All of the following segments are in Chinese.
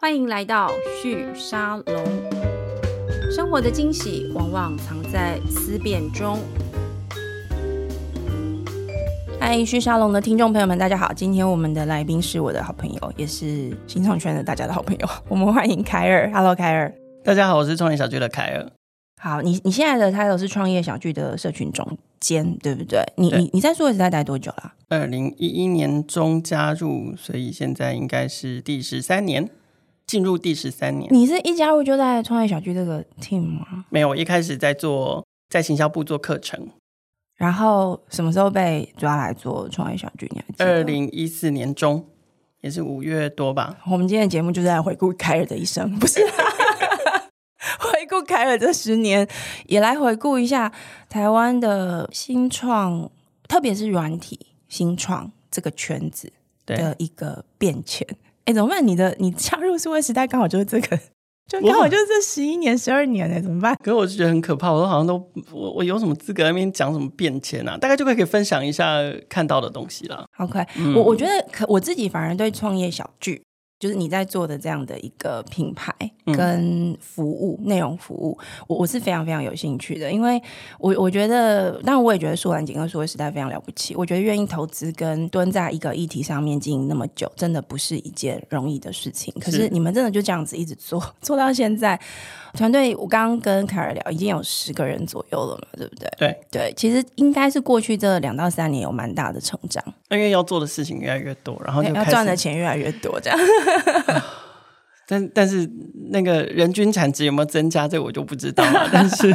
欢迎来到旭沙龙。生活的惊喜往往藏在思辨中。嗨，旭沙龙的听众朋友们，大家好！今天我们的来宾是我的好朋友，也是新创圈的大家的好朋友。我们欢迎凯尔。Hello，凯尔。大家好，我是创业小聚的凯尔。好，你你现在的 title 是创业小聚的社群总监，对不对？你对你你在数位时代待多久了？二零一一年中加入，所以现在应该是第十三年，进入第十三年。你是一加入就在创业小聚这个 team 吗？没有，我一开始在做在行销部做课程，然后什么时候被抓来做创业小聚？你还记得？二零一四年中，也是五月多吧。我们今天的节目就是在回顾凯尔的一生，不是？回顾凯尔这十年，也来回顾一下台湾的新创，特别是软体新创这个圈子的一个变迁。哎，怎么办？你的你加入数位时代刚好就是这个，就刚好就是这十一年、十二年哎？怎么办？可是我就觉得很可怕，我都好像都我我有什么资格在那边讲什么变迁啊？大概就可以分享一下看到的东西了。好快、嗯、我我觉得可我自己反而对创业小聚。就是你在做的这样的一个品牌跟服务、嗯、内容服务，我我是非常非常有兴趣的，因为我我觉得，当然我也觉得说完景跟数位时代非常了不起。我觉得愿意投资跟蹲在一个议题上面经营那么久，真的不是一件容易的事情。可是你们真的就这样子一直做 做到现在。团队，我刚刚跟凯尔聊，已经有十个人左右了嘛，对不对？对对，其实应该是过去这两到三年有蛮大的成长，因为要做的事情越来越多，然后就要赚的钱越来越多，这样。但但是那个人均产值有没有增加，这我就不知道了。但是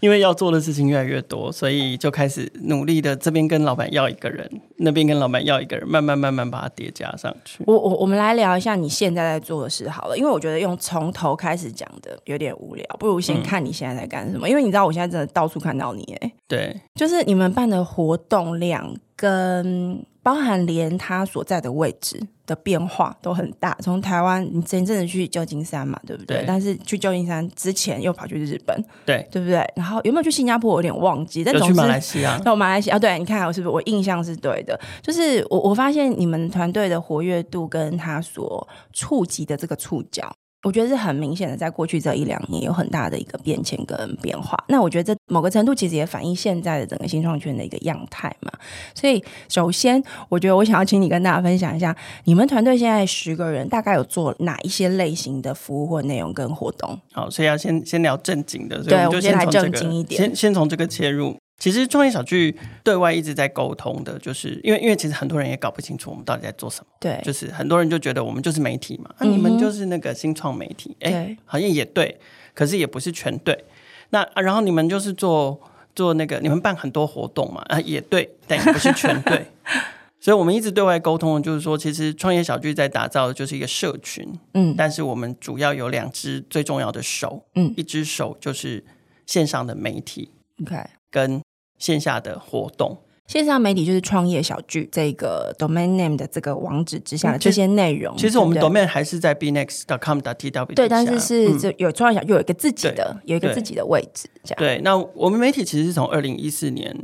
因为要做的事情越来越多，所以就开始努力的这边跟老板要一个人，那边跟老板要一个人，慢慢慢慢把它叠加上去。我我我们来聊一下你现在在做的事好了，因为我觉得用从头开始讲的有点无聊，不如先看你现在在干什么。嗯、因为你知道我现在真的到处看到你，哎，对，就是你们办的活动量跟。包含连他所在的位置的变化都很大。从台湾，你前阵子去旧金山嘛，对不对？对，但是去旧金山之前又跑去日本，对，对不对？然后有没有去新加坡？我有点忘记。但总是有去马来西亚。到 马来西亚，对，你看我是不是我印象是对的？就是我我发现你们团队的活跃度跟他所触及的这个触角。我觉得是很明显的，在过去这一两年有很大的一个变迁跟变化。那我觉得这某个程度其实也反映现在的整个新创圈的一个样态嘛。所以，首先，我觉得我想要请你跟大家分享一下，你们团队现在十个人大概有做哪一些类型的服务或内容跟活动？好，所以要先先聊正经的，对，我们就先从这个，来正经一点，先先从这个切入。其实创业小聚对外一直在沟通的，就是因为因为其实很多人也搞不清楚我们到底在做什么。对，就是很多人就觉得我们就是媒体嘛，那、嗯啊、你们就是那个新创媒体，哎对，好像也对，可是也不是全对。那、啊、然后你们就是做做那个，你们办很多活动嘛，啊，也对，但也不是全对。所以我们一直对外沟通的就是说，其实创业小聚在打造的就是一个社群，嗯，但是我们主要有两只最重要的手，嗯，一只手就是线上的媒体，OK，跟线下的活动，线上媒体就是创业小聚这个 domain name 的这个网址之下的这些内容。其实我们 domain 还是在 bnext.com.tw。对，但是是就有创业小聚有一个自己的，有一个自己的位置。这样。对，那我们媒体其实是从二零一四年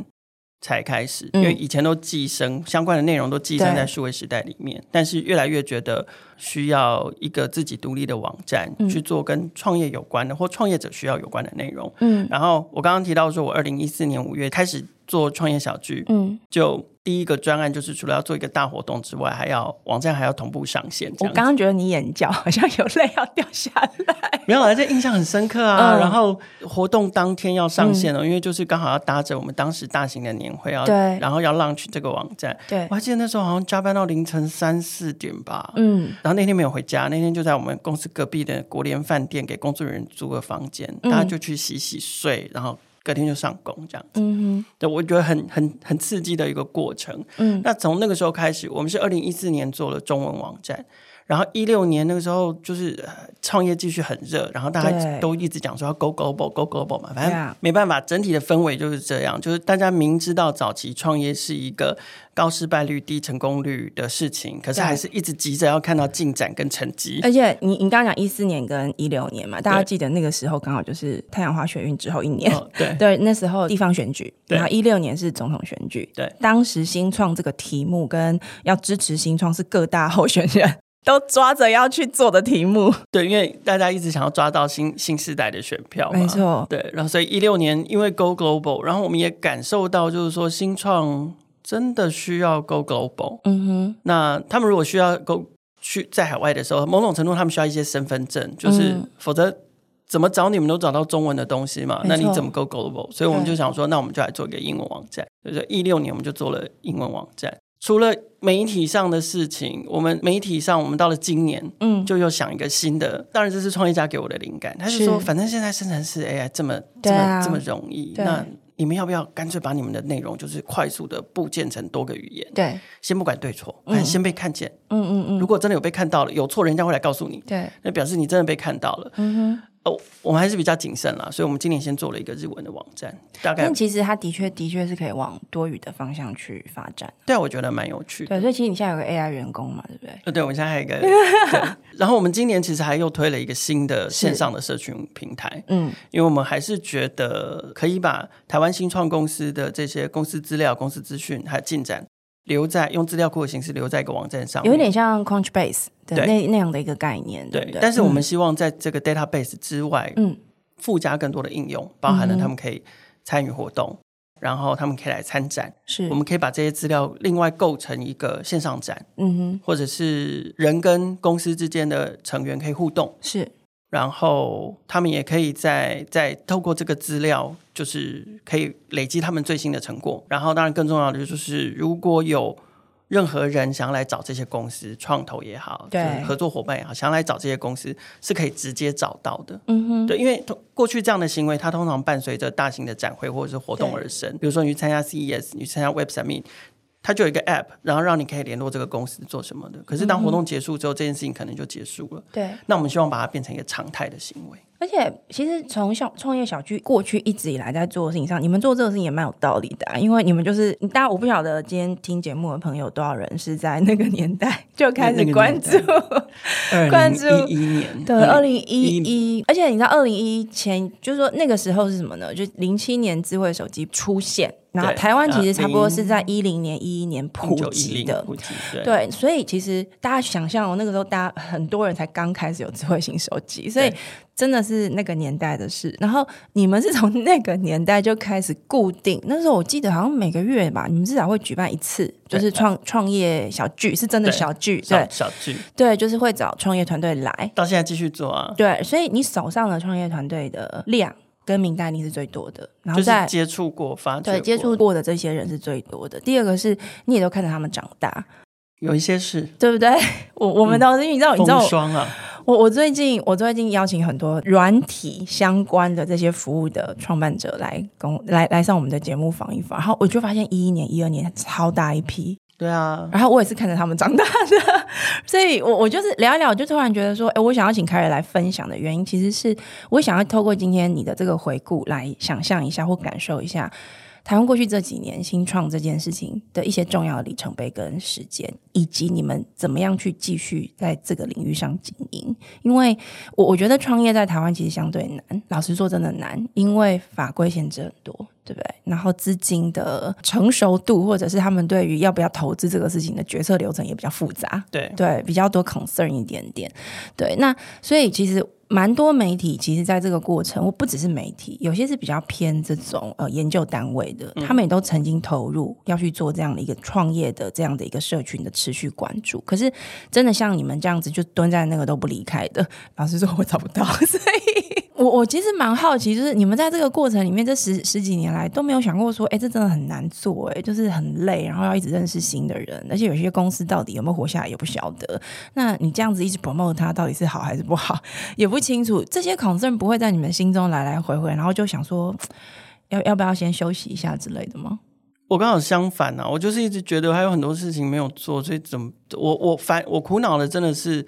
才开始，因为以前都寄生相关的内容都寄生在数位时代里面，但是越来越觉得需要一个自己独立的网站去做跟创业有关的或创业者需要有关的内容。嗯，然后我刚刚提到说，我二零一四年五月开始做创业小聚，嗯，就。第一个专案就是除了要做一个大活动之外，还要网站还要同步上线。我刚刚觉得你眼角好像有泪要掉下来，没有啊，这印象很深刻啊。嗯、然后活动当天要上线了，嗯、因为就是刚好要搭着我们当时大型的年会啊，对然后要 launch 这个网站。对，我还记得那时候好像加班到凌晨三四点吧。嗯，然后那天没有回家，那天就在我们公司隔壁的国联饭店给工作人员租个房间，大家就去洗洗睡，然后。隔天就上工这样子，嗯哼，对，我觉得很很很刺激的一个过程。嗯，那从那个时候开始，我们是二零一四年做了中文网站。然后一六年那个时候就是创业继续很热，然后大家都一直讲说要 go global go global 嘛，反正没办法，整体的氛围就是这样，就是大家明知道早期创业是一个高失败率、低成功率的事情，可是还是一直急着要看到进展跟成绩。而且你你刚刚讲一四年跟一六年嘛，大家记得那个时候刚好就是太阳花学运之后一年，哦、对。对，那时候地方选举，然后一六年是总统选举，对，当时新创这个题目跟要支持新创是各大候选人。都抓着要去做的题目。对，因为大家一直想要抓到新新时代的选票嘛。没错。对，然后所以一六年因为 Go Global，然后我们也感受到就是说新创真的需要 Go Global。嗯哼。那他们如果需要 Go 去在海外的时候，某种程度他们需要一些身份证，就是、嗯、否则。怎么找你们都找到中文的东西嘛？那你怎么 go global？所以我们就想说，那我们就来做一个英文网站。就是一六年我们就做了英文网站。除了媒体上的事情，我们媒体上我们到了今年，嗯，就又想一个新的。当然这是创业家给我的灵感。他就说，反正现在生成式 AI 这么这么这么容易，那你们要不要干脆把你们的内容就是快速的部件成多个语言？对，先不管对错，反正先被看见。嗯嗯嗯。如果真的有被看到了，有错人家会来告诉你。对，那表示你真的被看到了。嗯哼。哦，我们还是比较谨慎啦，所以我们今年先做了一个日文的网站。大概，但其实它的确的确是可以往多语的方向去发展。对，我觉得蛮有趣的。对，所以其实你现在有个 AI 员工嘛，对不对？呃，对，我们现在还有一个。然后我们今年其实还又推了一个新的线上的社群平台。嗯，因为我们还是觉得可以把台湾新创公司的这些公司资料、公司资讯还有进展。留在用资料库的形式留在一个网站上，有点像 Crunchbase 的那那样的一个概念，对，对，对。但是我们希望在这个 database 之外，嗯，附加更多的应用，包含了他们可以参与活动，嗯、然后他们可以来参展，是，我们可以把这些资料另外构成一个线上展，嗯哼，或者是人跟公司之间的成员可以互动，是。然后他们也可以在在透过这个资料，就是可以累积他们最新的成果。然后，当然更重要的就是，如果有任何人想要来找这些公司创投也好，对，合作伙伴也好，想要来找这些公司，是可以直接找到的。嗯哼，对，因为过去这样的行为，它通常伴随着大型的展会或者是活动而生。比如说，你去参加 CES，你去参加 Web Summit。它就有一个 App，然后让你可以联络这个公司做什么的。可是当活动结束之后，嗯、这件事情可能就结束了。对，那我们希望把它变成一个常态的行为。而且，其实从小创业小区过去一直以来在做的事情上，你们做这个事情也蛮有道理的、啊。因为你们就是，大家我不晓得今天听节目的朋友多少人是在那个年代就开始关注，关注一一年，对，二零一一。而且你知道，二零一一前就是说那个时候是什么呢？就零七年智慧手机出现。然后台湾其实差不多是在一零年、一一年普及的，对，对，所以其实大家想象哦，那个时候大家很多人才刚开始有智慧型手机，所以真的是那个年代的事。然后你们是从那个年代就开始固定，那时候我记得好像每个月吧，你们至少会举办一次，就是创创业小聚，是真的小聚，对，小聚，对，就是会找创业团队来，到现在继续做啊，对，所以你手上的创业团队的量。跟名单你是最多的，然后在接触过、发对，接触过的这些人是最多的。第二个是你也都看着他们长大，有一些是，对不对？我我们都是，你知道，你知道！我我最近我最近邀请很多软体相关的这些服务的创办者来跟来来上我们的节目访一访，然后我就发现一一年、一二年超大一批。对啊，然后我也是看着他们长大的，所以我我就是聊一聊，就突然觉得说，哎，我想要请凯瑞来分享的原因，其实是我想要透过今天你的这个回顾来想象一下或感受一下。台湾过去这几年新创这件事情的一些重要的里程碑跟时间，以及你们怎么样去继续在这个领域上经营？因为我我觉得创业在台湾其实相对难，老实说真的难，因为法规限制很多，对不对？然后资金的成熟度，或者是他们对于要不要投资这个事情的决策流程也比较复杂，对对，比较多 concern 一点点。对，那所以其实。蛮多媒体其实，在这个过程，我不只是媒体，有些是比较偏这种呃研究单位的，他们也都曾经投入要去做这样的一个创业的这样的一个社群的持续关注。可是，真的像你们这样子就蹲在那个都不离开的，老实说，我找不到。所以，我我其实蛮好奇，就是你们在这个过程里面，这十十几年来都没有想过说，哎，这真的很难做，哎，就是很累，然后要一直认识新的人，而且有些公司到底有没有活下来也不晓得。那你这样子一直 promote 它，到底是好还是不好，也不。清楚这些恐惧不会在你们心中来来回回，然后就想说要要不要先休息一下之类的吗？我刚好相反啊，我就是一直觉得还有很多事情没有做，所以怎么我我烦我苦恼的真的是，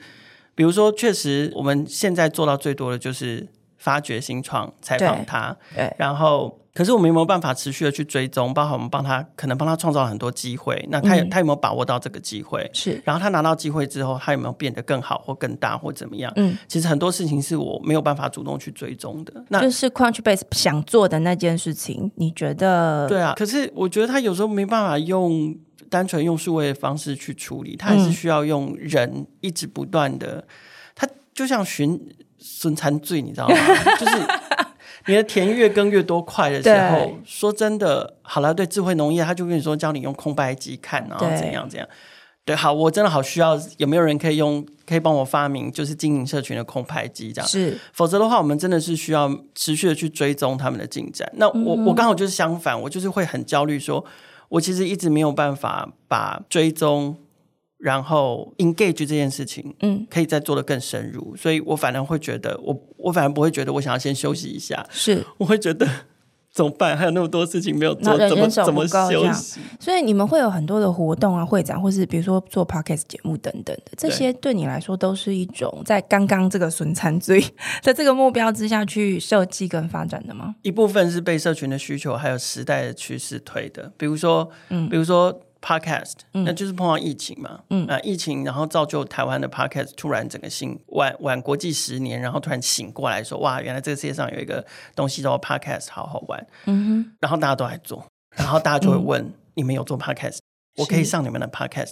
比如说确实我们现在做到最多的就是发掘新创，采访他，对，然后。可是我们有没有办法持续的去追踪？包括我们帮他，可能帮他创造很多机会。那他有、嗯、他有没有把握到这个机会？是。然后他拿到机会之后，他有没有变得更好或更大或怎么样？嗯。其实很多事情是我没有办法主动去追踪的。那就是 Crunchbase 想做的那件事情，你觉得？对啊。可是我觉得他有时候没办法用单纯用数位的方式去处理，他还是需要用人一直不断的，他就像寻孙餐醉，你知道吗？就是你的田越耕越多块的时候，说真的，好了，对智慧农业，他就跟你说教你用空白机看，然后怎样怎样。对，好，我真的好需要，有没有人可以用，可以帮我发明，就是经营社群的空拍机这样？是，否则的话，我们真的是需要持续的去追踪他们的进展。那我、嗯、我刚好就是相反，我就是会很焦虑，说我其实一直没有办法把追踪，然后 engage 这件事情，嗯，可以再做的更深入，所以我反而会觉得，我我反而不会觉得我想要先休息一下，是，我会觉得。怎么办？还有那么多事情没有做，怎么怎么休息？所以你们会有很多的活动啊、会展，或是比如说做 podcast 节目等等的，这些对你来说都是一种在刚刚这个损残罪在这个目标之下去设计跟发展的吗？一部分是被社群的需求还有时代的趋势推的，比如说，嗯，比如说。Podcast，那就是碰到疫情嘛，嗯，啊，疫情，然后造就台湾的 Podcast 突然整个醒晚晚国际十年，然后突然醒过来说，哇，原来这个世界上有一个东西叫 Podcast，好好玩，嗯哼，然后大家都来做，然后大家就会问，嗯、你们有做 Podcast，我可以上你们的 Podcast，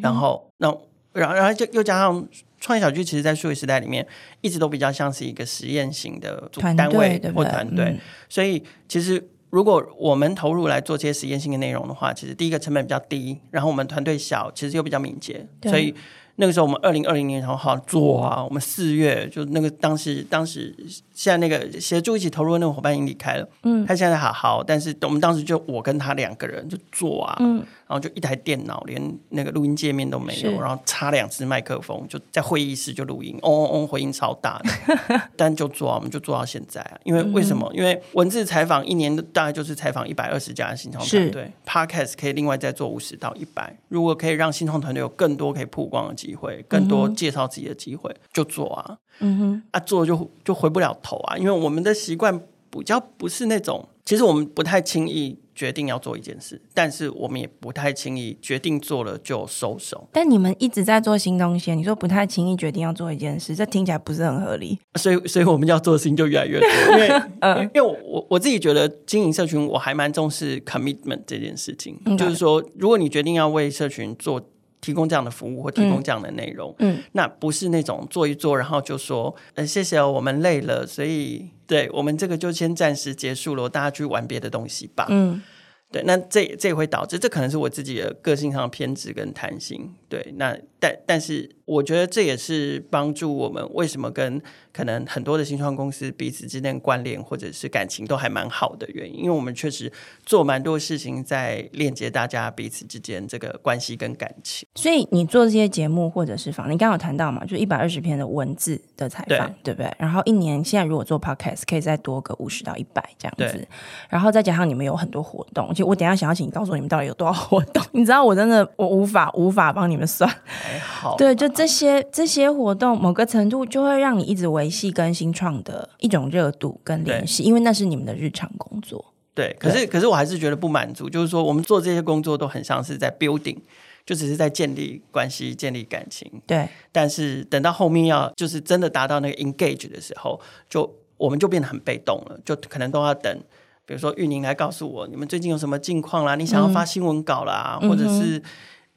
然后，那然后，然后就又加上创业小聚，其实，在数位时代里面，一直都比较像是一个实验型的单位或团队，嗯、所以其实。如果我们投入来做这些实验性的内容的话，其实第一个成本比较低，然后我们团队小，其实又比较敏捷，所以。那个时候我们二零二零年然后好做啊，我们四月就那个当时当时现在那个协助一起投入的那个伙伴已经离开了，嗯，他现在好好，但是我们当时就我跟他两个人就做啊，嗯，然后就一台电脑连那个录音界面都没有，然后插两只麦克风就在会议室就录音，嗡嗡嗡，回音超大的，但就做啊，我们就做到现在。啊，因为为什么？因为文字采访一年大概就是采访一百二十家新创团队，Podcast 可以另外再做五十到一百，如果可以让新创团队有更多可以曝光的机会。机会更多介绍自己的机会，嗯、就做啊，嗯哼，啊做就就回不了头啊，因为我们的习惯比较不是那种，其实我们不太轻易决定要做一件事，但是我们也不太轻易决定做了就收手。但你们一直在做新东西，你说不太轻易决定要做一件事，这听起来不是很合理。所以，所以我们要做的事情就越来越多，因为，嗯、因为我我自己觉得经营社群，我还蛮重视 commitment 这件事情，嗯、就是说，如果你决定要为社群做。提供这样的服务或提供这样的内容，嗯，嗯，那不是那种做一做，然后就说，呃，谢谢哦，我们累了，所以对我们这个就先暂时结束了，大家去玩别的东西吧，嗯。对，那这这也会导致，这可能是我自己的个性上的偏执跟贪心。对，那但但是，我觉得这也是帮助我们为什么跟可能很多的新创公司彼此之间关联或者是感情都还蛮好的原因，因为我们确实做蛮多事情在链接大家彼此之间这个关系跟感情。所以你做这些节目或者是访，你刚刚有谈到嘛，就一百二十篇的文字的采访，对，对不对？然后一年现在如果做 podcast，可以再多个五十到一百这样子，然后再加上你们有很多活动。而且我等一下想要请你告诉我你们到底有多少活动？你知道我真的我无法无法帮你们算。还好，对，就这些这些活动，某个程度就会让你一直维系跟新创的一种热度跟联系，因为那是你们的日常工作。对，可是可是我还是觉得不满足，就是说我们做这些工作都很像是在 building，就只是在建立关系、建立感情。对，但是等到后面要就是真的达到那个 engage 的时候，就我们就变得很被动了，就可能都要等。比如说玉宁来告诉我，你们最近有什么近况啦？你想要发新闻稿啦，嗯、或者是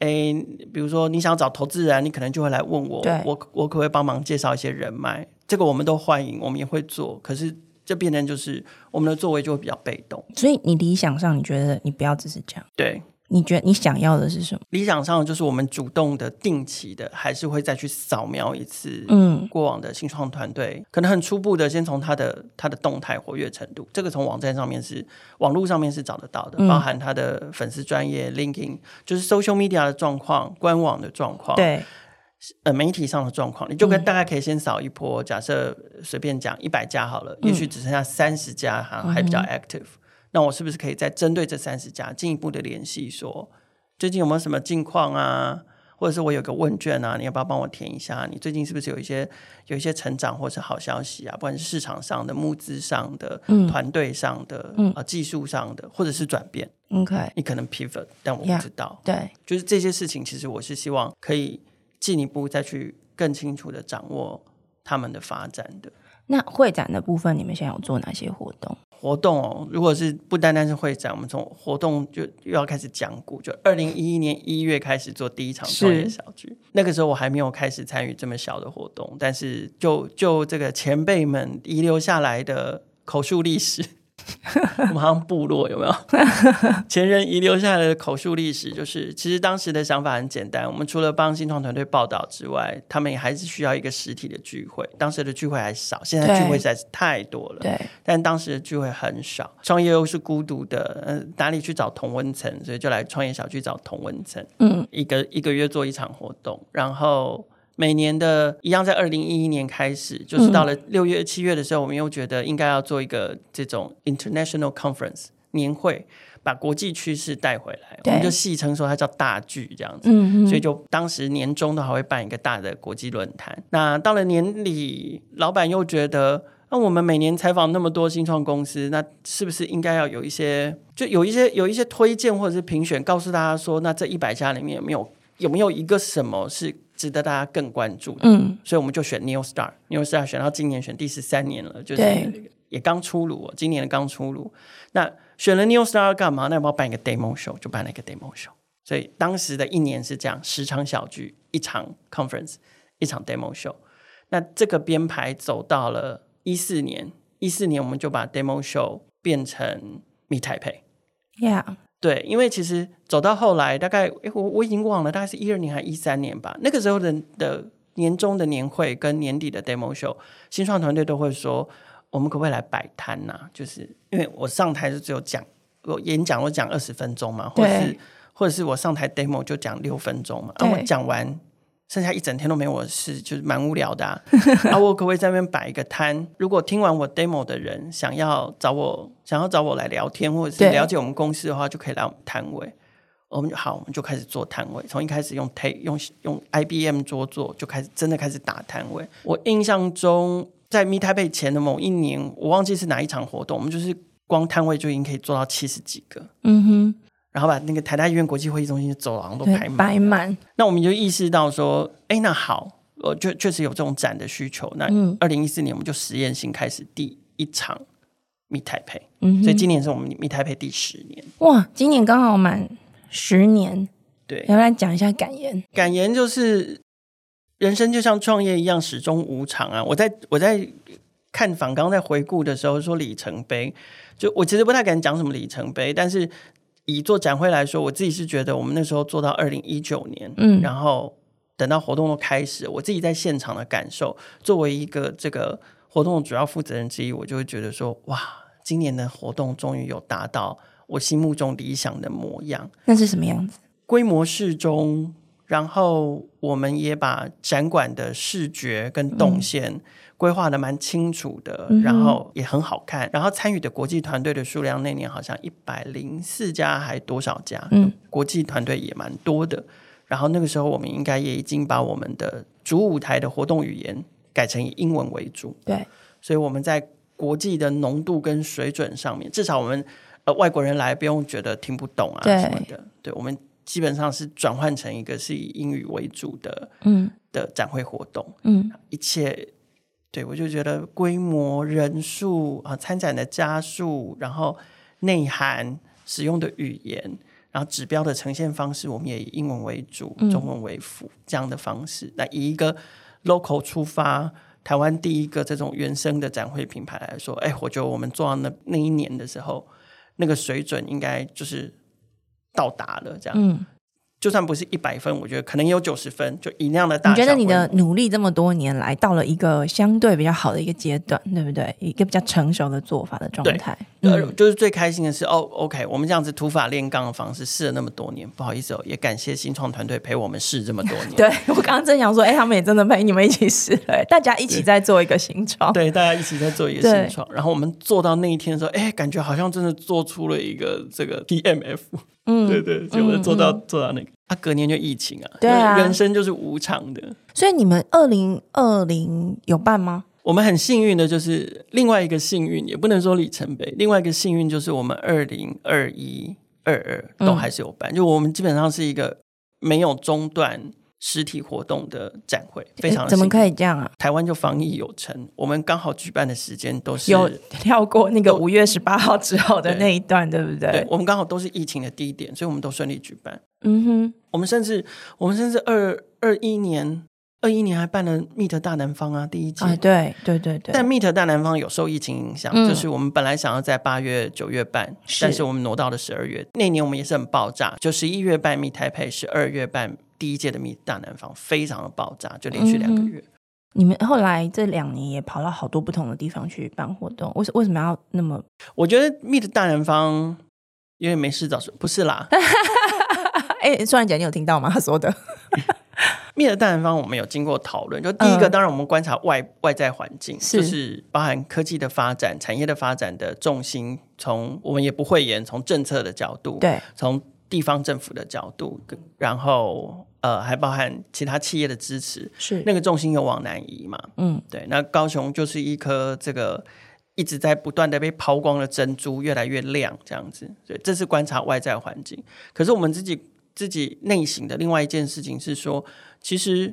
诶、欸，比如说你想找投资人，你可能就会来问我，对我我可不可以帮忙介绍一些人脉？这个我们都欢迎，我们也会做。可是这变成就是我们的作为就会比较被动。所以你理想上，你觉得你不要只是这样？对。你觉得你想要的是什么？理想上就是我们主动的、定期的，还是会再去扫描一次，嗯，过往的新创团队，嗯、可能很初步的，先从他的他的动态活跃程度，这个从网站上面是网络上面是找得到的，嗯、包含他的粉丝专业、LinkedIn，就是 social media 的状况、官网的状况，对，呃，媒体上的状况，你就跟大概可以先扫一波。假设随便讲一百家好了，嗯、也许只剩下三十家还还比较 active。嗯那我是不是可以再针对这三十家进一步的联系，说最近有没有什么近况啊？或者是我有个问卷啊，你要不要帮我填一下？你最近是不是有一些有一些成长或是好消息啊？不管是市场上的、募资上的、嗯、团队上的、嗯、啊技术上的，或者是转变？OK，你可能 pivot，但我不知道。Yeah, 对，就是这些事情，其实我是希望可以进一步再去更清楚的掌握他们的发展的。那会展的部分，你们现在有做哪些活动？活动哦，如果是不单单是会展，我们从活动就又要开始讲古。就二零一一年一月开始做第一场创业小聚，那个时候我还没有开始参与这么小的活动，但是就就这个前辈们遗留下来的口述历史。我们好像部落有没有？前人遗留下来的口述历史，就是其实当时的想法很简单。我们除了帮新创团队报道之外，他们也还是需要一个实体的聚会。当时的聚会还少，现在聚会实在是太多了。对，但当时的聚会很少。创业又是孤独的，嗯、呃，哪里去找同温层？所以就来创业小区找同温层。嗯，一个一个月做一场活动，然后。每年的一样，在二零一一年开始，就是到了六月、七月的时候，我们又觉得应该要做一个这种 international conference 年会，把国际趋势带回来。我们就戏称说它叫大剧这样子。嗯，所以就当时年终都还会办一个大的国际论坛。那到了年底，老板又觉得，那我们每年采访那么多新创公司，那是不是应该要有一些，就有一些有一些推荐或者是评选，告诉大家说，那这一百家里面有没有有没有一个什么是？值得大家更关注的，嗯，所以我们就选 New Star，New Star 选到今年选第十三年了，就是也刚出炉，今年的刚出炉。那选了 New Star 干嘛？那我们要办一个 Demo Show，就办了一个 Demo Show。所以当时的一年是这样：十场小聚，一场 Conference，一场 Demo Show。那这个编排走到了一四年，一四年我们就把 Demo Show 变成 Meet Taipei，Yeah。对，因为其实走到后来，大概诶我我已经忘了，大概是一二年还是一三年吧。那个时候的的年终的年会跟年底的 demo show，新创团队都会说，我们可不可以来摆摊呐？就是因为我上台是只有讲，我演讲我讲二十分钟嘛，或者是或者是我上台 demo 就讲六分钟嘛，然后我讲完。剩下一整天都没我的事，就是蛮无聊的啊。啊，我可不可以在那边摆一个摊？如果听完我 demo 的人想要找我，想要找我来聊天，或者是了解我们公司的话，就可以来我们摊位。我们就好，我们就开始做摊位。从一开始用 take 用用 IBM 桌做，就开始真的开始打摊位。我印象中，在 Meet Taipei 前的某一年，我忘记是哪一场活动，我们就是光摊位就已经可以做到七十几个。嗯哼。然后把那个台大医院国际会议中心的走廊都排满，摆满。那我们就意识到说，哎，那好，我就确实有这种展的需求。那二零一四年我们就实验性开始第一场 Meet Taipei，嗯，所以今年是我们 Meet Taipei 第十年。哇，今年刚好满十年。对，要不然讲一下感言。感言就是人生就像创业一样，始终无常啊。我在我在看访刚在回顾的时候说里程碑，就我其实不太敢讲什么里程碑，但是。以做展会来说，我自己是觉得我们那时候做到二零一九年，嗯，然后等到活动都开始，我自己在现场的感受，作为一个这个活动的主要负责人之一，我就会觉得说，哇，今年的活动终于有达到我心目中理想的模样。那是什么样子？规模适中，然后我们也把展馆的视觉跟动线。嗯规划的蛮清楚的，然后也很好看，然后参与的国际团队的数量那年好像一百零四家还多少家，嗯，国际团队也蛮多的。然后那个时候我们应该也已经把我们的主舞台的活动语言改成以英文为主，对，所以我们在国际的浓度跟水准上面，至少我们呃外国人来不用觉得听不懂啊什么的，对，对我们基本上是转换成一个是以英语为主的，嗯，的展会活动，嗯，一切。对，我就觉得规模、人数啊、参展的家数，然后内涵、使用的语言，然后指标的呈现方式，我们也以英文为主，中文为辅、嗯、这样的方式。那以一个 local 出发，台湾第一个这种原生的展会品牌来说，哎，我觉得我们做到那那一年的时候，那个水准应该就是到达了这样。嗯就算不是一百分，我觉得可能也有九十分，就以那样的大小。你觉得你的努力这么多年来，到了一个相对比较好的一个阶段，对不对？一个比较成熟的做法的状态。对，嗯、就是最开心的是，哦，OK，我们这样子土法炼钢的方式试了那么多年，不好意思哦，也感谢新创团队陪我们试这么多年。对，我刚刚正想说，哎，他们也真的陪你们一起试，对，大家一起在做一个新创。对，大家一起在做一个新创。然后我们做到那一天的时候，哎，感觉好像真的做出了一个这个 DMF。嗯，对对，就我们做到、嗯、做到那个，他、啊、隔年就疫情啊，对啊，人生就是无常的。所以你们二零二零有办吗？我们很幸运的就是另外一个幸运，也不能说里程碑。另外一个幸运就是我们二零二一、二二都还是有办，嗯、就我们基本上是一个没有中断实体活动的展会，非常怎么可以这样啊？台湾就防疫有成，我们刚好举办的时间都是有跳过那个五月十八号之后的那一段，对，对不对？对，我们刚好都是疫情的低点，所以我们都顺利举办。嗯哼，我们甚至我们甚至二二一年二一年还办了 Meet 大南方啊，第一届。啊，对对对对。但 Meet 大南方有受疫情影响，嗯、就是我们本来想要在八月九月办，是但是我们挪到了十二月。那年我们也是很爆炸，就十一月办 Meet 台北，十二月办。第一届的 Meet 大南方非常的爆炸，就连续两个月。嗯、你们后来这两年也跑到好多不同的地方去办活动，为什为什么要那么？我觉得 Meet 大南方因为没事找事，不是啦。哎、欸，双然姐，你有听到吗？他说的 Meet 大南方，我们有经过讨论。就第一个，当然我们观察外外在环境，就是包含科技的发展、产业的发展的重心，从我们也不讳言，从政策的角度，对，从地方政府的角度，然后。呃，还包含其他企业的支持，是那个重心有往南移嘛？嗯，对。那高雄就是一颗这个一直在不断的被抛光的珍珠，越来越亮，这样子。对，这是观察外在环境。可是我们自己自己内省的另外一件事情是说，其实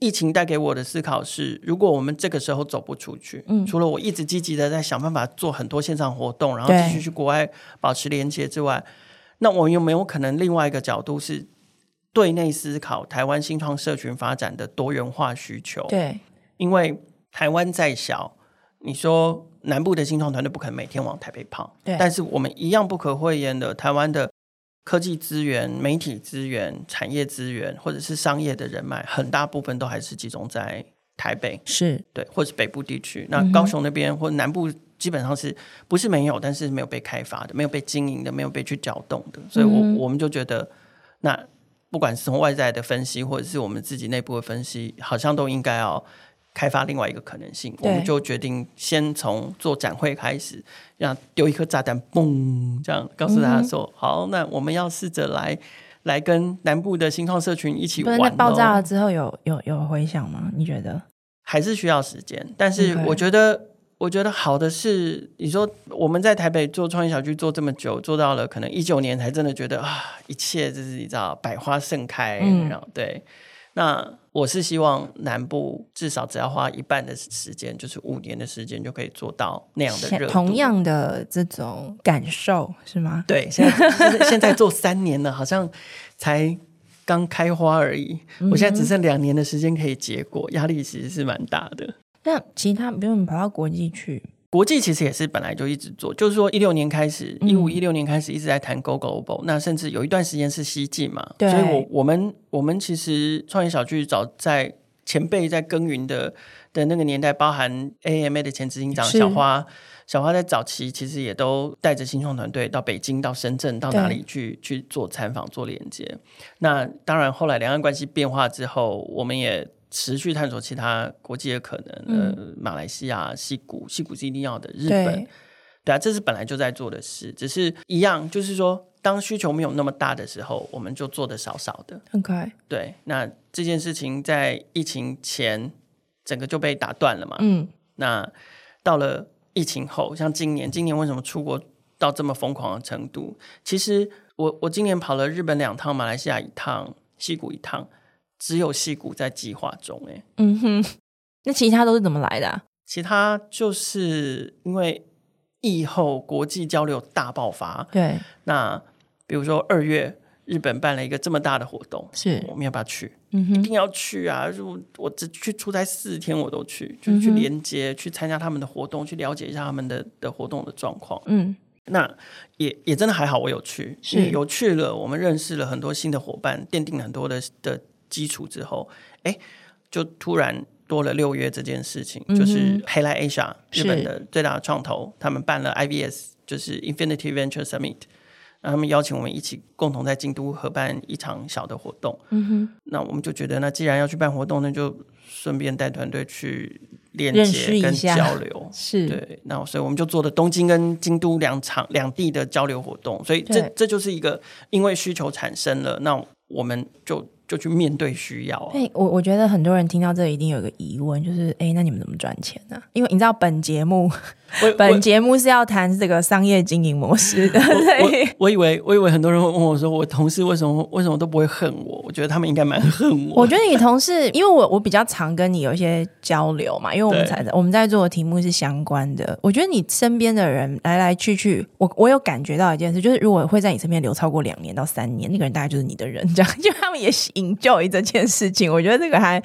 疫情带给我的思考是，如果我们这个时候走不出去，嗯，除了我一直积极的在想办法做很多线上活动，然后继续去国外保持连接之外，那我们有没有可能另外一个角度是？对内思考台湾新创社群发展的多元化需求。对，因为台湾再小，你说南部的新创团队不可能每天往台北跑。对，但是我们一样不可讳言的，台湾的科技资源、媒体资源、产业资源，或者是商业的人脉，很大部分都还是集中在台北。是对，或是北部地区。那高雄那边或南部基本上是不是没有，但是没有被开发的，没有被经营的，没有被去搅动的。所以我，我、们就觉得那。不管是从外在的分析，或者是我们自己内部的分析，好像都应该要开发另外一个可能性。我们就决定先从做展会开始，让丢一颗炸弹，嘣，这样告诉大家说：嗯、好，那我们要试着来来跟南部的新创社群一起玩。那爆炸了之后有有有回响吗？你觉得？还是需要时间，但是我觉得。我觉得好的是，你说我们在台北做创业小区做这么久，做到了可能一九年才真的觉得啊，一切就是你知道百花盛开，嗯、然后对。那我是希望南部至少只要花一半的时间，就是五年的时间就可以做到那样的热度。同样的这种感受是吗？对，现在现在做三年了，好像才刚开花而已。我现在只剩两年的时间可以结果，压力其实是蛮大的。那其他，比如你跑到国际去，国际其实也是本来就一直做，就是说一六年开始，一五一六年开始一直在谈 Go Global，那甚至有一段时间是西进嘛，对。所以我我们我们其实创业小聚早在前辈在耕耘的的那个年代，包含 AMA 的前执行长小花，小花在早期其实也都带着新创团队到北京、到深圳、到哪里去去做参访、做连接。那当然后来两岸关系变化之后，我们也。持续探索其他国际的可能，嗯、呃，马来西亚、西谷、西谷是一定要的，日本，对，对啊，这是本来就在做的事，只是一样，就是说，当需求没有那么大的时候，我们就做的少少的。很快对，那这件事情在疫情前整个就被打断了嘛。嗯，那到了疫情后，像今年，今年为什么出国到这么疯狂的程度？其实我我今年跑了日本两趟，马来西亚一趟，西谷一趟。只有戏骨在计划中，哎，嗯哼，那其他都是怎么来的啊？其他就是因为疫后国际交流大爆发，对。那比如说二月日本办了一个这么大的活动，是我们要不要去？嗯哼，一定要去啊！我我只去出差四天，我都去，就是去连接，嗯，去参加他们的活动，去了解一下他们的的活动的状况。嗯，那也也真的还好，我有去，是有去了，我们认识了很多新的伙伴，奠定了很多的的。基础之后，哎，就突然多了六月这件事情，就是黑来 Asia 日本的最大的创投，他们办了 IVS，就是 Infinity Venture Summit，那他们邀请我们一起共同在京都合办一场小的活动。嗯哼，那我们就觉得，那既然要去办活动，那就顺便带团队去链接跟交流。是对，那所以我们就做了东京跟京都两场两地的交流活动。所以这对这就是一个因为需求产生了，那我们就。就去面对需要啊！哎，我我觉得很多人听到这一定有一个疑问，就是哎，那你们怎么赚钱呢？因为你知道本节目，本节目是要谈这个商业经营模式的。我，我，我以为我以为很多人会问我说，我同事为什么为什么都不会恨我？我觉得他们应该蛮恨我。我觉得你同事，因为我我比较常跟你有一些交流嘛，因为我们才我们在做的题目是相关的。我觉得你身边的人来来去去，我我有感觉到一件事，就是如果会在你身边留超过两年到三年，那个人大概就是你的人，这样，就他们也行。Enjoy 这件事情，我觉得这个还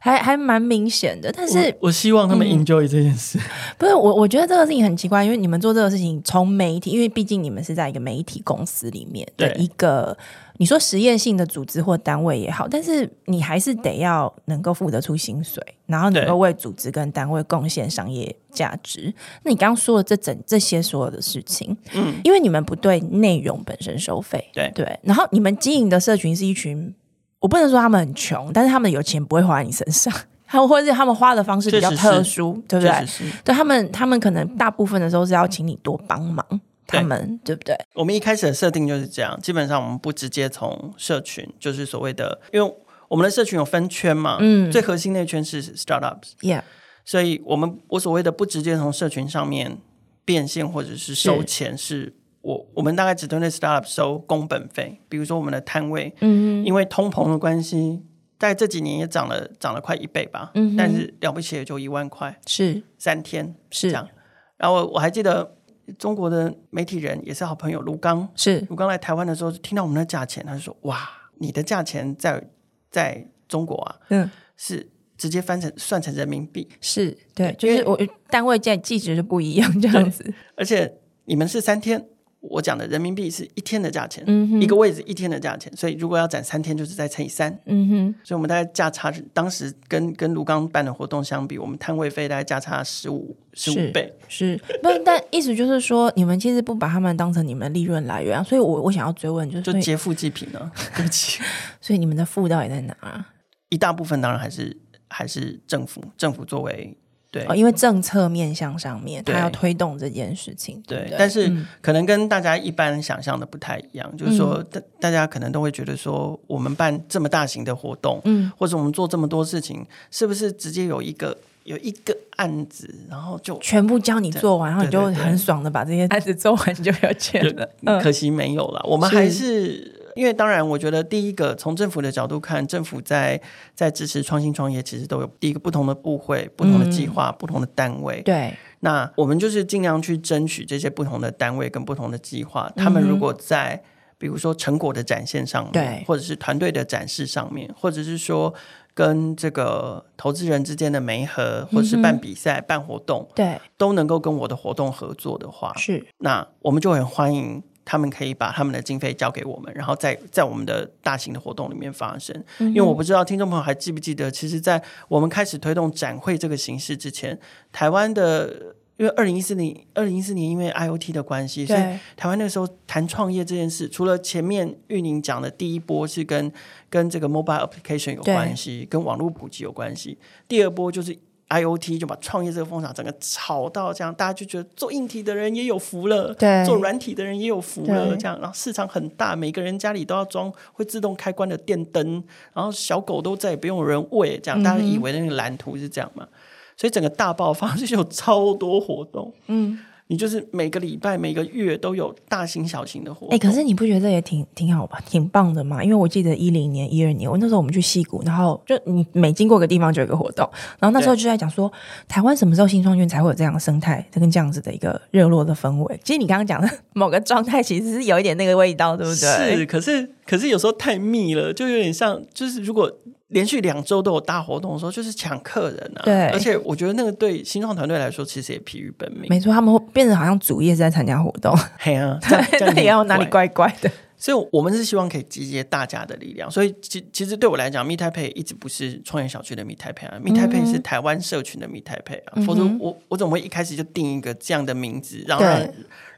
还还蛮明显的。但是我，我希望他们 enjoy 这件事。嗯、不是我，我觉得这个事情很奇怪，因为你们做这个事情，从媒体，因为毕竟你们是在一个媒体公司里面的一个，你说实验性的组织或单位也好，但是你还是得要能够付得出薪水，然后能够为组织跟单位贡献商业价值。那你刚刚说的这整这些所有的事情，嗯，因为你们不对内容本身收费，对对，然后你们经营的社群是一群。我不能说他们很穷，但是他们有钱不会花在你身上，他们或者是他们花的方式比较特殊，对不对？对他们，他们可能大部分的时候是要请你多帮忙，他们对，对不对？我们一开始的设定就是这样，基本上我们不直接从社群，就是所谓的，因为我们的社群有分圈嘛，嗯，最核心那圈是 startups，yeah，所以我们我所谓的不直接从社群上面变现或者是收钱是。我我们大概只针对 startup 收工本费，比如说我们的摊位，嗯，因为通膨的关系，在这几年也涨了，涨了快一倍吧，嗯，但是了不起也就一万块，是。三天是。这样。然后我我还记得中国的媒体人也是好朋友卢刚，是。卢刚来台湾的时候，听到我们的价钱，他就说：“哇，你的价钱在在中国啊，嗯，是直接翻成算成人民币，是对，就是我单位在计值是不一样这样子，而且你们是三天。”我讲的人民币是一天的价钱，嗯，一个位置一天的价钱，所以如果要展三天，就是再乘以三，嗯哼，所以我们大概价差，当时跟跟卢刚办的活动相比，我们摊位费大概价差十五十五倍，是，是不？但意思就是说，你们其实不把他们当成你们的利润来源，所以我我想要追问，就是就劫富济贫呢？对不起，所以你们的富到底在哪啊？一大部分当然还是还是政府，政府作为。对、哦，因为政策面向上面，他要推动这件事情。对，对，对，但是可能跟大家一般想象的不太一样，嗯、就是说，大大家可能都会觉得说，我们办这么大型的活动，嗯，或者我们做这么多事情，是不是直接有一个有一个案子，然后就全部教你做完，然后你就很爽的把这些案子做完，就有钱了？嗯、可惜没有了，我们还是。因为当然，我觉得第一个从政府的角度看，政府在在支持创新创业，其实都有第一个不同的部会、不同的计划、嗯、不同的单位。对，那我们就是尽量去争取这些不同的单位跟不同的计划。他们如果在比如说成果的展现上面，对，或者是团队的展示上面，或者是说跟这个投资人之间的媒合，或者是办比赛、办活动，对，都能够跟我的活动合作的话，是，那我们就很欢迎。他们可以把他们的经费交给我们，然后在在我们的大型的活动里面发生。因为我不知道听众朋友还记不记得，其实，在我们开始推动展会这个形式之前，台湾的因为二零一四年，二零一四年因为 IOT 的关系，所以台湾那个时候谈创业这件事，除了前面玉宁讲的第一波是跟跟这个 mobile application 有关系，跟网络普及有关系，第二波就是。IOT 就把创业这个风潮整个炒到这样，大家就觉得做硬体的人也有福了，对，做软体的人也有福了，这样，然后市场很大，每个人家里都要装会自动开关的电灯，然后小狗都再也不用人喂，这样，大家以为那个蓝图是这样嘛？嗯、所以整个大爆发就有超多活动，嗯。你就是每个礼拜、每个月都有大型、小型的活动。哎、欸，可是你不觉得也挺挺好吧？挺棒的嘛？因为我记得一零年、一二年，我那时候我们去戏谷，然后就你每经过个地方就有一个活动，然后那时候就在讲说，台湾什么时候新创圈才会有这样的生态，跟这样子的一个热络的氛围？其实你刚刚讲的某个状态，其实是有一点那个味道，对不对？是，可是可是有时候太密了，就有点像，就是如果。连续两周都有大活动的时候，就是抢客人啊！对，而且我觉得那个对新创团队来说，其实也疲于奔命。没错，他们会变得好像主业是在参加活动。嘿啊，那也要哪里怪怪的。所以，我们是希望可以集结大家的力量。所以，其其实对我来讲，Meet Taipei 一直不是创业小区的 Meet Taipei 啊，Meet Taipei 是台湾社群的 Meet Taipei 啊。否则，我我怎么会一开始就定一个这样的名字，让让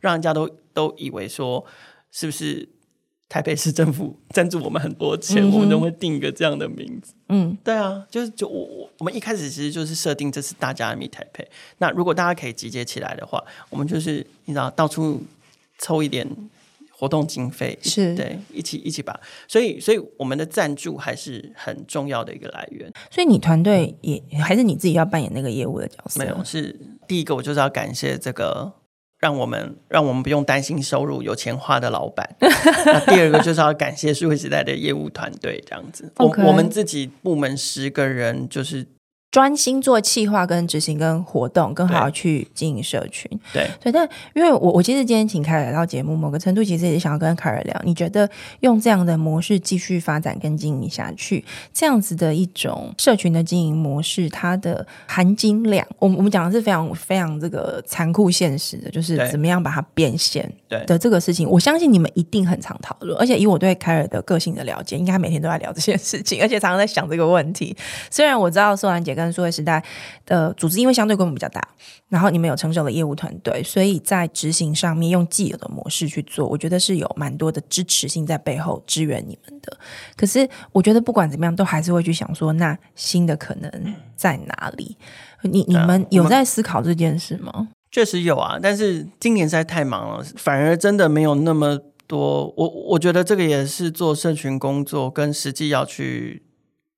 让人家都都以为说是不是？台北市政府 赞助我们很多钱，嗯、我们都会定一个这样的名字。嗯，对啊，就是就我我我们一开始其实就是设定这是大家的 Meet Taipei。那如果大家可以集结起来的话，我们就是你知道到处抽一点活动经费是对一起一起把，所以所以我们的赞助还是很重要的一个来源。所以你团队也还是你自己要扮演那个业务的角色？没有，是第一个，我就是要感谢这个让我们让我们不用担心收入有钱花的老板。那第二个就是要感谢数位时代的业务团队，这样子。我我们自己部门十个人就是。专心做企划跟执行跟活动，更好去经营社群。对，所以但因为我我其实今天请凯尔来到节目，某个程度其实也想要跟凯尔聊。你觉得用这样的模式继续发展跟经营下去，这样子的一种社群的经营模式，它的含金量，我们我们讲的是非常非常这个残酷现实的，就是怎么样把它变现的这个事情。我相信你们一定很常讨论，而且以我对凯尔的个性的了解，应该每天都在聊这件事情，而且常常在想这个问题。虽然我知道素兰姐。跟数位时代的组织，因为相对规模比较大，然后你们有成熟的业务团队，所以在执行上面用既有的模式去做，我觉得是有蛮多的支持性在背后支援你们的。可是，我觉得不管怎么样，都还是会去想说，那新的可能在哪里？你你们有在思考这件事吗？确实有啊，但是今年实在太忙了，反而真的没有那么多。我我觉得这个也是做社群工作跟实际要去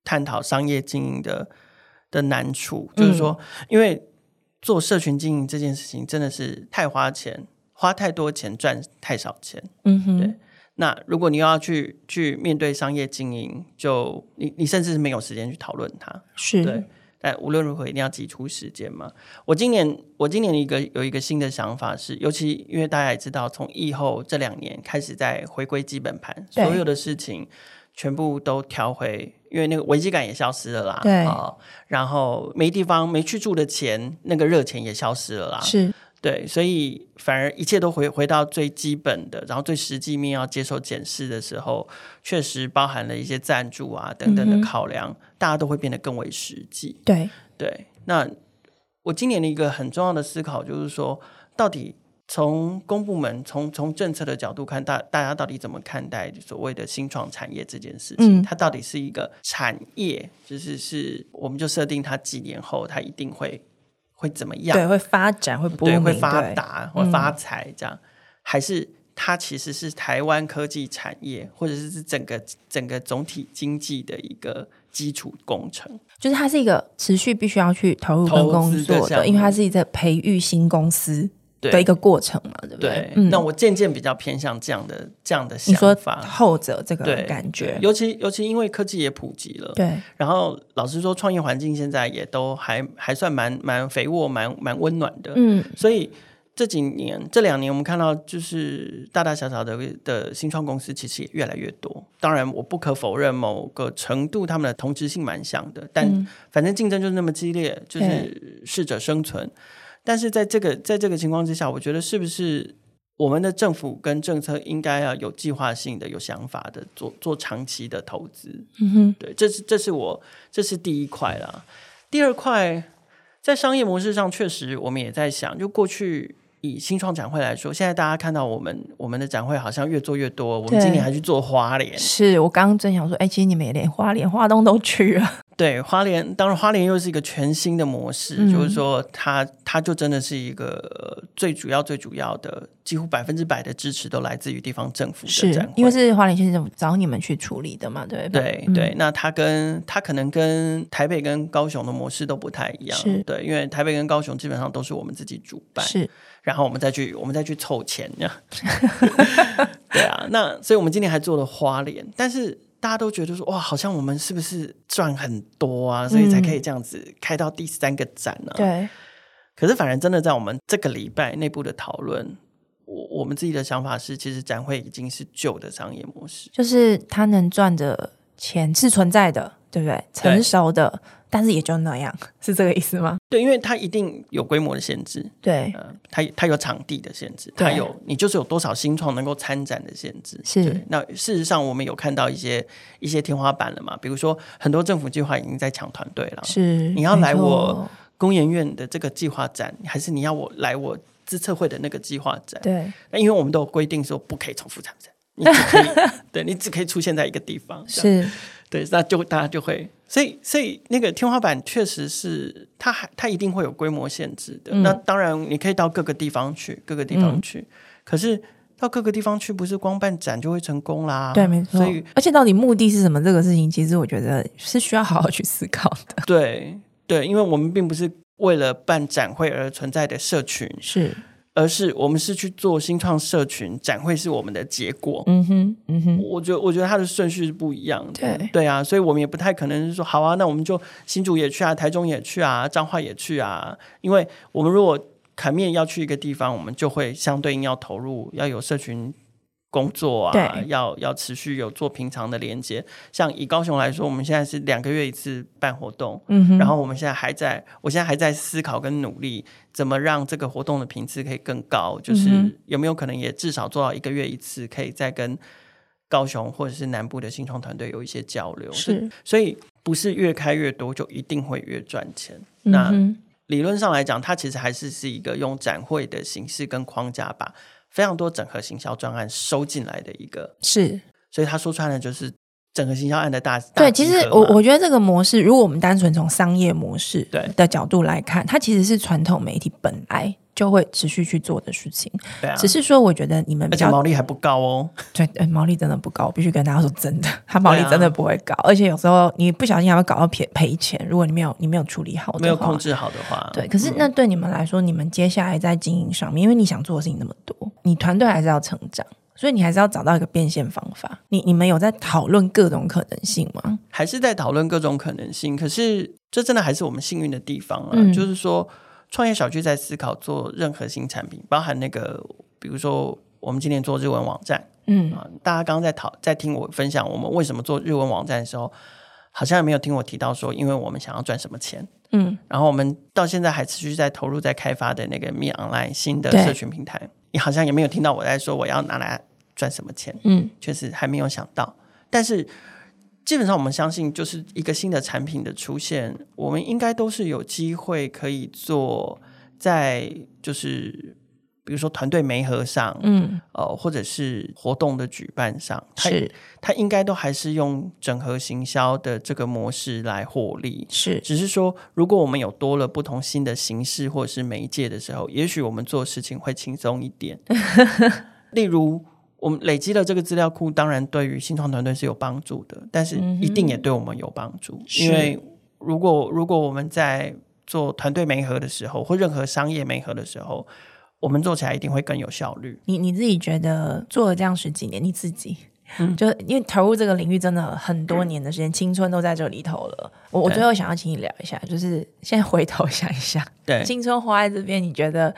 探讨商业经营的。的难处就是说，因为做社群经营这件事情真的是太花钱，花太多钱赚太少钱。嗯哼，对。那如果你要去去面对商业经营，就你你甚至是没有时间去讨论它。是，对。但无论如何，一定要挤出时间嘛。我今年我今年一个有一个新的想法是，尤其因为大家也知道，从疫后这两年开始在回归基本盘，所有的事情。全部都调回，因为那个危机感也消失了啦。对然后没地方没去住的钱，那个热钱也消失了啦。是，对，所以反而一切都回回到最基本的，然后最实际面要接受检视的时候，确实包含了一些赞助啊等等的考量，嗯、大家都会变得更为实际。对对，那我今年的一个很重要的思考就是说，到底。从公部门从从政策的角度看，大大家到底怎么看待所谓的新创产业这件事情？嗯、它到底是一个产业，就是是我们就设定它几年后它一定会会怎么样？对，会发展，会不会发达，会发财这样？嗯、还是它其实是台湾科技产业，或者是是整个整个总体经济的一个基础工程？就是它是一个持续必须要去投入跟工作的，因为它是一个培育新公司。的一个过程嘛，对不对？对嗯、那我渐渐比较偏向这样的这样的想法，后者这个感觉，尤其尤其因为科技也普及了，对。然后老实说，创业环境现在也都还还算蛮蛮肥沃、蛮蛮温暖的，嗯。所以这几年这两年，我们看到就是大大小小的的新创公司其实也越来越多。当然，我不可否认某个程度他们的同质性蛮像的，但反正竞争就是那么激烈，就是适者生存。但是在这个在这个情况之下，我觉得是不是我们的政府跟政策应该要有计划性的、有想法的做做长期的投资？嗯哼，对，这是这是我这是第一块啦。第二块在商业模式上，确实我们也在想，就过去以新创展会来说，现在大家看到我们我们的展会好像越做越多，我们今年还去做花莲，是我刚刚正想说，哎，其实你们也连花莲、花东都去了。对花莲，当然花莲又是一个全新的模式，嗯、就是说它它就真的是一个最主要最主要的，几乎百分之百的支持都来自于地方政府的因为是花莲县政府找你们去处理的嘛，对对对。嗯、那它跟它可能跟台北跟高雄的模式都不太一样，是对，因为台北跟高雄基本上都是我们自己主办，是，然后我们再去我们再去凑钱呀，对啊，那所以我们今年还做了花莲，但是。大家都觉得说哇，好像我们是不是赚很多啊？所以才可以这样子开到第三个展呢、啊？对。可是，反而真的在我们这个礼拜内部的讨论，我我们自己的想法是，其实展会已经是旧的商业模式，就是它能赚的钱是存在的，对不对？成熟的。但是也就那样，是这个意思吗？对，因为它一定有规模的限制，对，呃，它它有场地的限制，它有你就是有多少新创能够参展的限制，是。那事实上，我们有看到一些一些天花板了嘛？比如说，很多政府计划已经在抢团队了，是。你要来我工研院的这个计划展，还是你要我来我资策会的那个计划展？对。那因为我们都有规定说不可以重复参展，你只可以 对你只可以出现在一个地方，是。对，那就大家就会。所以，所以那个天花板确实是，它还它一定会有规模限制的。嗯、那当然，你可以到各个地方去，各个地方去。嗯、可是，到各个地方去，不是光办展就会成功啦。对，没错。所以，而且到底目的是什么？这个事情其实我觉得是需要好好去思考的。对对，因为我们并不是为了办展会而存在的社群，是。而是我们是去做新创社群，展会是我们的结果。嗯哼，嗯哼，我觉得我觉得它的顺序是不一样的。对对啊，所以我们也不太可能是说，好啊，那我们就新竹也去啊，台中也去啊，彰化也去啊。因为我们如果砍面要去一个地方，我们就会相对应要投入，要有社群。工作啊，要要持续有做平常的连接。像以高雄来说，我们现在是两个月一次办活动，嗯，然后我们现在还在，我现在还在思考跟努力，怎么让这个活动的频次可以更高。就是有没有可能也至少做到一个月一次，可以再跟高雄或者是南部的新创团队有一些交流。是，所以不是越开越多就一定会越赚钱。嗯、那理论上来讲，它其实还是是一个用展会的形式跟框架吧。非常多整合行销专案收进来的一个是，所以他说穿了就是整合行销案的大对。其实我我觉得这个模式，如果我们单纯从商业模式对的角度来看，它其实是传统媒体本来就会持续去做的事情。对啊，只是说我觉得你们而且毛利还不高哦。对，毛利真的不高，我必须跟大家说真的，它毛利真的不会高，而且有时候你不小心还会搞到赔赔钱。如果你没有你没有处理好的话，没有控制好的话，对。可是那对你们来说，你们接下来在经营上面，因为你想做的事情那么多。你团队还是要成长，所以你还是要找到一个变现方法。你你们有在讨论各种可能性吗？还是在讨论各种可能性？可是这真的还是我们幸运的地方啊！嗯、就是说，创业小聚在思考做任何新产品，包含那个，比如说我们今年做日文网站，嗯啊，大家刚刚在讨在听我分享我们为什么做日文网站的时候，好像也没有听我提到说，因为我们想要赚什么钱。嗯，然后我们到现在还持续在投入在开发的那个 MIT Online 新的社群平台。你好像也没有听到我在说我要拿来赚什么钱，嗯，确实还没有想到。但是基本上我们相信，就是一个新的产品的出现，我们应该都是有机会可以做在就是。比如说团队媒合上，嗯，呃，或者是活动的举办上，是它应该都还是用整合行销的这个模式来获利。是，只是说，如果我们有多了不同新的形式或者是媒介的时候，也许我们做事情会轻松一点。例如，我们累积了这个资料库，当然对于新创团队是有帮助的，但是一定也对我们有帮助。嗯、因为如果如果我们在做团队媒合的时候，或任何商业媒合的时候，我们做起来一定会更有效率。你你自己觉得做了这样十几年，你自己、嗯、就因为投入这个领域真的很多年的时间，嗯、青春都在这里头了。我我最后想要请你聊一下，就是现在回头想一下，对青春花在这边，你觉得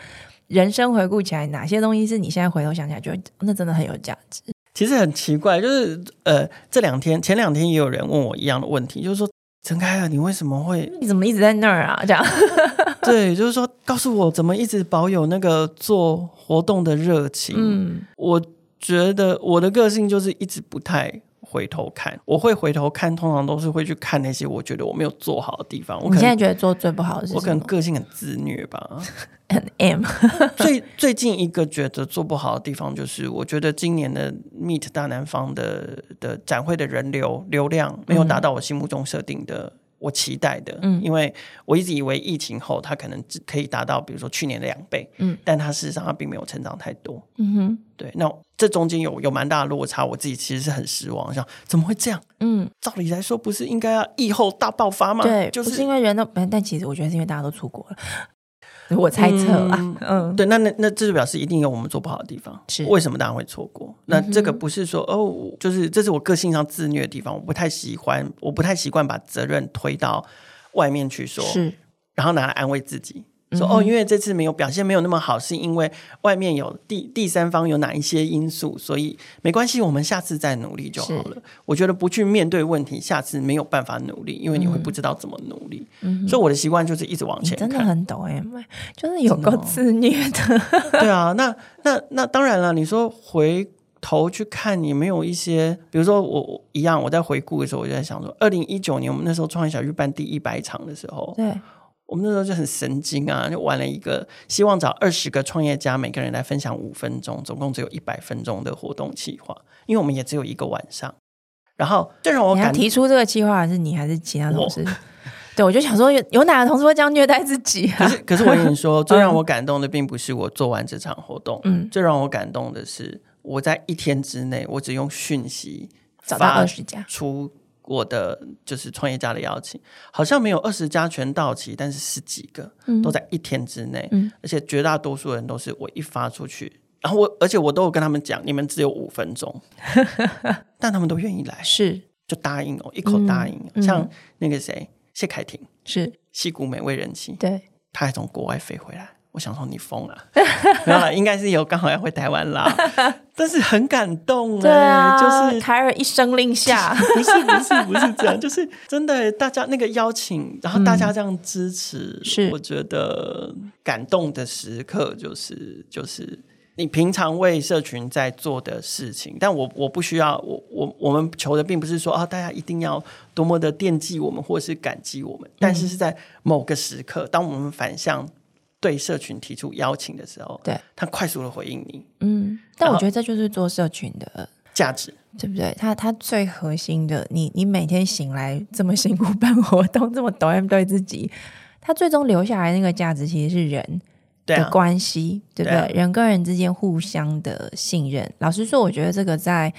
人生回顾起来，哪些东西是你现在回头想起来觉得那真的很有价值？其实很奇怪，就是呃，这两天前两天也有人问我一样的问题，就是说。陈开了，你为什么会？你怎么一直在那儿啊？这样 对，就是说，告诉我怎么一直保有那个做活动的热情。嗯，我觉得我的个性就是一直不太回头看。我会回头看，通常都是会去看那些我觉得我没有做好的地方。我你现在觉得做最不好的是什么？我可能个性很自虐吧，很 M。最最近一个觉得做不好的地方，就是我觉得今年的 Meet 大南方的的展会的人流流量没有达到我心目中设定的。我期待的，嗯，因为我一直以为疫情后它可能只可以达到，比如说去年的两倍，嗯，但它事实上它并没有成长太多，嗯哼，对，那这中间有有蛮大的落差，我自己其实是很失望，想怎么会这样？嗯，照理来说不是应该要疫后大爆发吗？对，就是，是因为人都，但其实我觉得是因为大家都出国了。我猜测啊，嗯，嗯对，那那那这就表示一定有我们做不好的地方，是为什么大家会错过？那这个不是说哦，就是这是我个性上自虐的地方，我不太喜欢，我不太习惯把责任推到外面去说，是，然后拿来安慰自己。说哦，因为这次没有表现没有那么好，是因为外面有第第三方有哪一些因素，所以没关系，我们下次再努力就好了。我觉得不去面对问题，下次没有办法努力，因为你会不知道怎么努力。嗯、所以我的习惯就是一直往前看。真的很懂哎，就是有够自虐的。的对啊，那那那当然了。你说回头去看，你没有一些，比如说我，我一样，我在回顾的时候，我就在想说，二零一九年我们那时候创业小区办第一百场的时候，对。我们那时候就很神经啊，就玩了一个希望找二十个创业家，每个人来分享五分钟，总共只有一百分钟的活动计划，因为我们也只有一个晚上。然后最让我感提出这个计划，还是你还是其他同事？我 对，我就想说有有哪个同事会这样虐待自己啊？可是可是我跟你说，最让我感动的并不是我做完这场活动，嗯，最让我感动的是我在一天之内，我只用讯息找到二十家出我的就是创业家的邀请，好像没有二十家全到齐，但是十几个、嗯、都在一天之内，嗯、而且绝大多数人都是我一发出去，然后我而且我都有跟他们讲，你们只有五分钟，但他们都愿意来，是就答应哦，一口答应，嗯、像那个谁谢凯婷是戏骨美味人妻，对，他还从国外飞回来。我想说你疯了，没有啦，应该是有刚好要回台湾啦，但是很感动、欸，对啊，就是凯尔一声令下，不是不是不是这样，就是真的，大家那个邀请，然后大家这样支持，嗯、是。我觉得感动的时刻，就是就是你平常为社群在做的事情，但我我不需要，我我我们求的并不是说啊，大家一定要多么的惦记我们或是感激我们，但是是在某个时刻，当我们反向。对社群提出邀请的时候，对他快速的回应你，嗯，但我觉得这就是做社群的价值，对不对？他他最核心的，你你每天醒来这么辛苦办活动，这么抖 M 对自己，他最终留下来那个价值其实是人的关系，对，啊、对不对？啊、人跟人之间互相的信任。老实说，我觉得这个在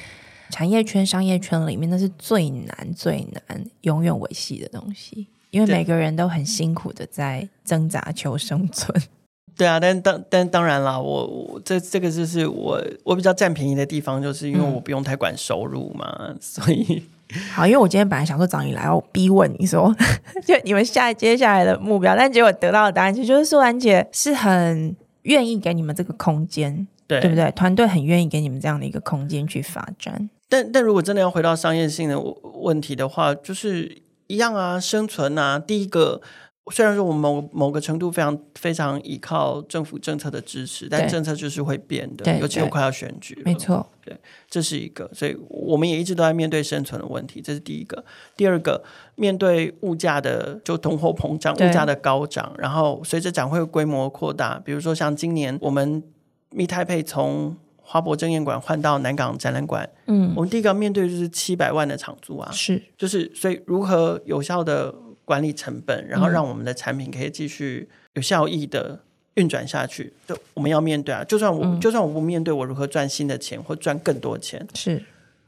产业圈、商业圈里面，那是最难、最难、永远维系的东西。因为每个人都很辛苦的在挣扎求生存，对啊，但当但当然啦，我我这这个就是我我比较占便宜的地方，就是因为我不用太管收入嘛，嗯、所以好，因为我今天本来想说找你来我逼问你说，就你们下接下来的目标，但结果得到的答案其实就是素兰姐是很愿意给你们这个空间，对对不对？团队很愿意给你们这样的一个空间去发展，但但如果真的要回到商业性的问题的话，就是。一样啊，生存啊。第一个，虽然说我们某某个程度非常非常依靠政府政策的支持，但政策就是会变的，尤其又快要选举了。没错，对，这是一个。所以我们也一直都在面对生存的问题，这是第一个。第二个，面对物价的就通货膨胀，物价的高涨，然后随着展会规模扩大，比如说像今年我们密太配从花博争艳馆换到南港展览馆，嗯，我们第一个要面对就是七百万的场租啊，是，就是所以如何有效的管理成本，然后让我们的产品可以继续有效益的运转下去，就我们要面对啊，就算我、嗯、就算我不面对，我如何赚新的钱或赚更多钱，是。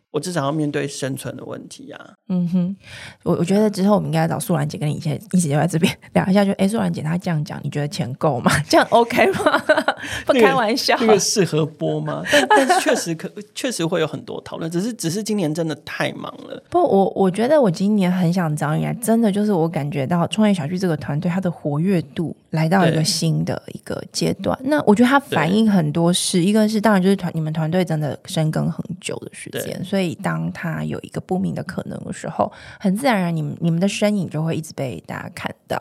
我至少要面对生存的问题啊！嗯哼，我我觉得之后我们应该找素兰姐跟你一起一起就在这边聊一下就，就哎，素兰姐她这样讲，你觉得钱够吗？这样 OK 吗？不开玩笑，这个适合播吗？但但是确实可确实会有很多讨论，只是只是今年真的太忙了。不，我我觉得我今年很想找你来，真的就是我感觉到创业小聚这个团队它的活跃度来到一个新的一个阶段。那我觉得它反映很多事，一个是当然就是团你们团队真的深耕很久的时间，所以。当它有一个不明的可能的时候，很自然而然，你们你们的身影就会一直被大家看到。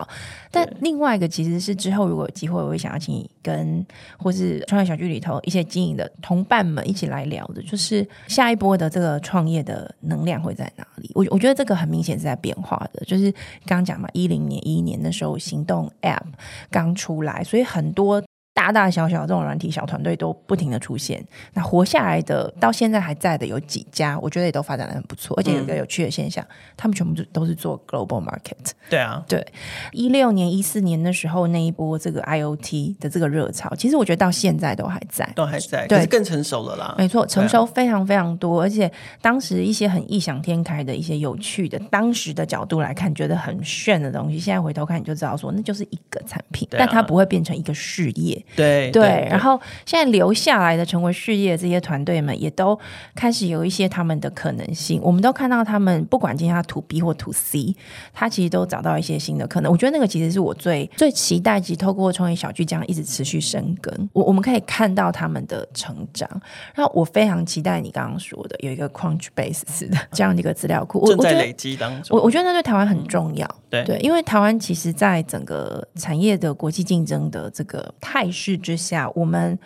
但另外一个其实是之后如果有机会，我会想要请你跟或是创业小剧里头一些经营的同伴们一起来聊的，就是下一波的这个创业的能量会在哪里？我我觉得这个很明显是在变化的，就是刚刚讲嘛，一零年、一一年的时候，行动 App 刚出来，所以很多。大大小小这种软体小团队都不停的出现，那活下来的到现在还在的有几家，我觉得也都发展的很不错，而且有一个有趣的现象，嗯、他们全部都都是做 global market。对啊，对，一六年、一四年的时候那一波这个 IoT 的这个热潮，其实我觉得到现在都还在，都还在，对，更成熟了啦。没错，成熟非常非常多，啊、而且当时一些很异想天开的一些有趣的，当时的角度来看觉得很炫的东西，现在回头看你就知道说那就是一个产品，啊、但它不会变成一个事业。对对，对，然后现在留下来的成为事业的这些团队们，也都开始有一些他们的可能性。我们都看到他们，不管今天他 to B 或 to C，他其实都找到一些新的可能。我觉得那个其实是我最最期待，及透过创业小聚这样一直持续生根，我我们可以看到他们的成长。然后我非常期待你刚刚说的有一个 Crunchbase 似的这样的一个资料库，正在累积当中。我我觉得那对台湾很重要，嗯、对对，因为台湾其实在整个产业的国际竞争的这个态势之下，我们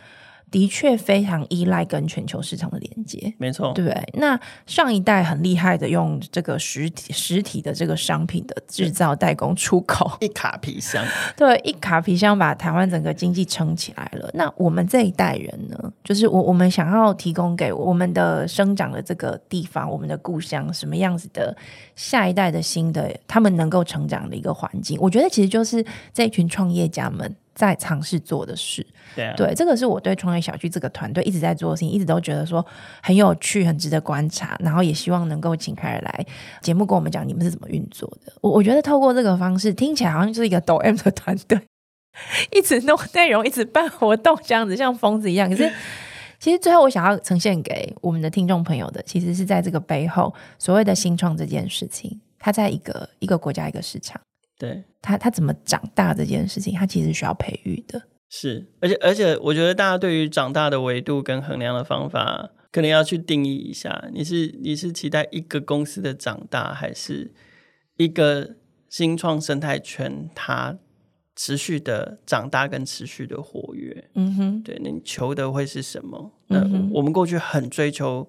的确非常依赖跟全球市场的连接，没错，对不对？那上一代很厉害的用这个实体实体的这个商品的制造、代工、出口，一卡皮箱，对，一卡皮箱把台湾整个经济撑起来了。那我们这一代人呢？就是我我们想要提供给我们的生长的这个地方，我们的故乡，什么样子的下一代的新的他们能够成长的一个环境？我觉得其实就是这一群创业家们。在尝试做的事。对啊，对，这个是我对创业小区这个团队一直在做的事情，一直都觉得说很有趣，很值得观察，然后也希望能够请凯尔来节目跟我们讲你们是怎么运作的。我我觉得透过这个方式，听起来好像就是一个抖 M 的团队，一直弄内容，一直办活动，这样子像疯子一样。可是其实最后我想要呈现给我们的听众朋友的，其实是在这个背后所谓的新创这件事情，它在一个一个国家一个市场，对他他怎么长大这件事情，他其实需要培育的。是，而且而且，我觉得大家对于长大的维度跟衡量的方法，可能要去定义一下。你是你是期待一个公司的长大，还是一个新创生态圈它持续的长大跟持续的活跃？嗯哼，对，你求的会是什么？那我们过去很追求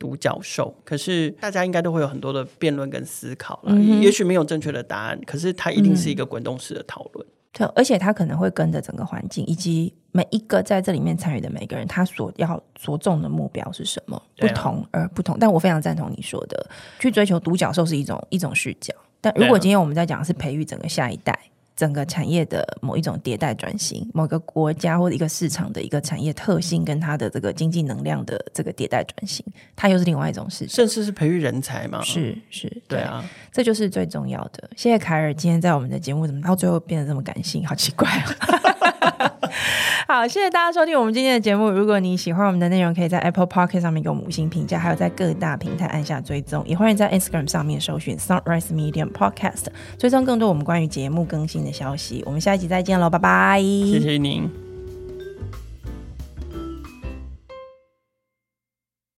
独角兽，可是大家应该都会有很多的辩论跟思考了。嗯、也许没有正确的答案，可是它一定是一个滚动式的讨论。对，而且他可能会跟着整个环境，以及每一个在这里面参与的每个人，他所要着重的目标是什么？不同而不同。但我非常赞同你说的，去追求独角兽是一种一种视角。但如果今天我们在讲的是培育整个下一代。整个产业的某一种迭代转型，某个国家或者一个市场的一个产业特性，跟它的这个经济能量的这个迭代转型，它又是另外一种事情。甚至是培育人才嘛？是是，对，对啊，这就是最重要的。谢谢凯尔今天在我们的节目，怎么到最后变得这么感性？好奇怪啊！好，谢谢大家收听我们今天的节目。如果你喜欢我们的内容，可以在 Apple p o c k e t 上面给我们五星评价，还有在各大平台按下追踪。也欢迎在 Instagram 上面搜寻 Sunrise Medium Podcast，追踪更多我们关于节目更新的消息。我们下一集再见喽，拜拜！谢谢您。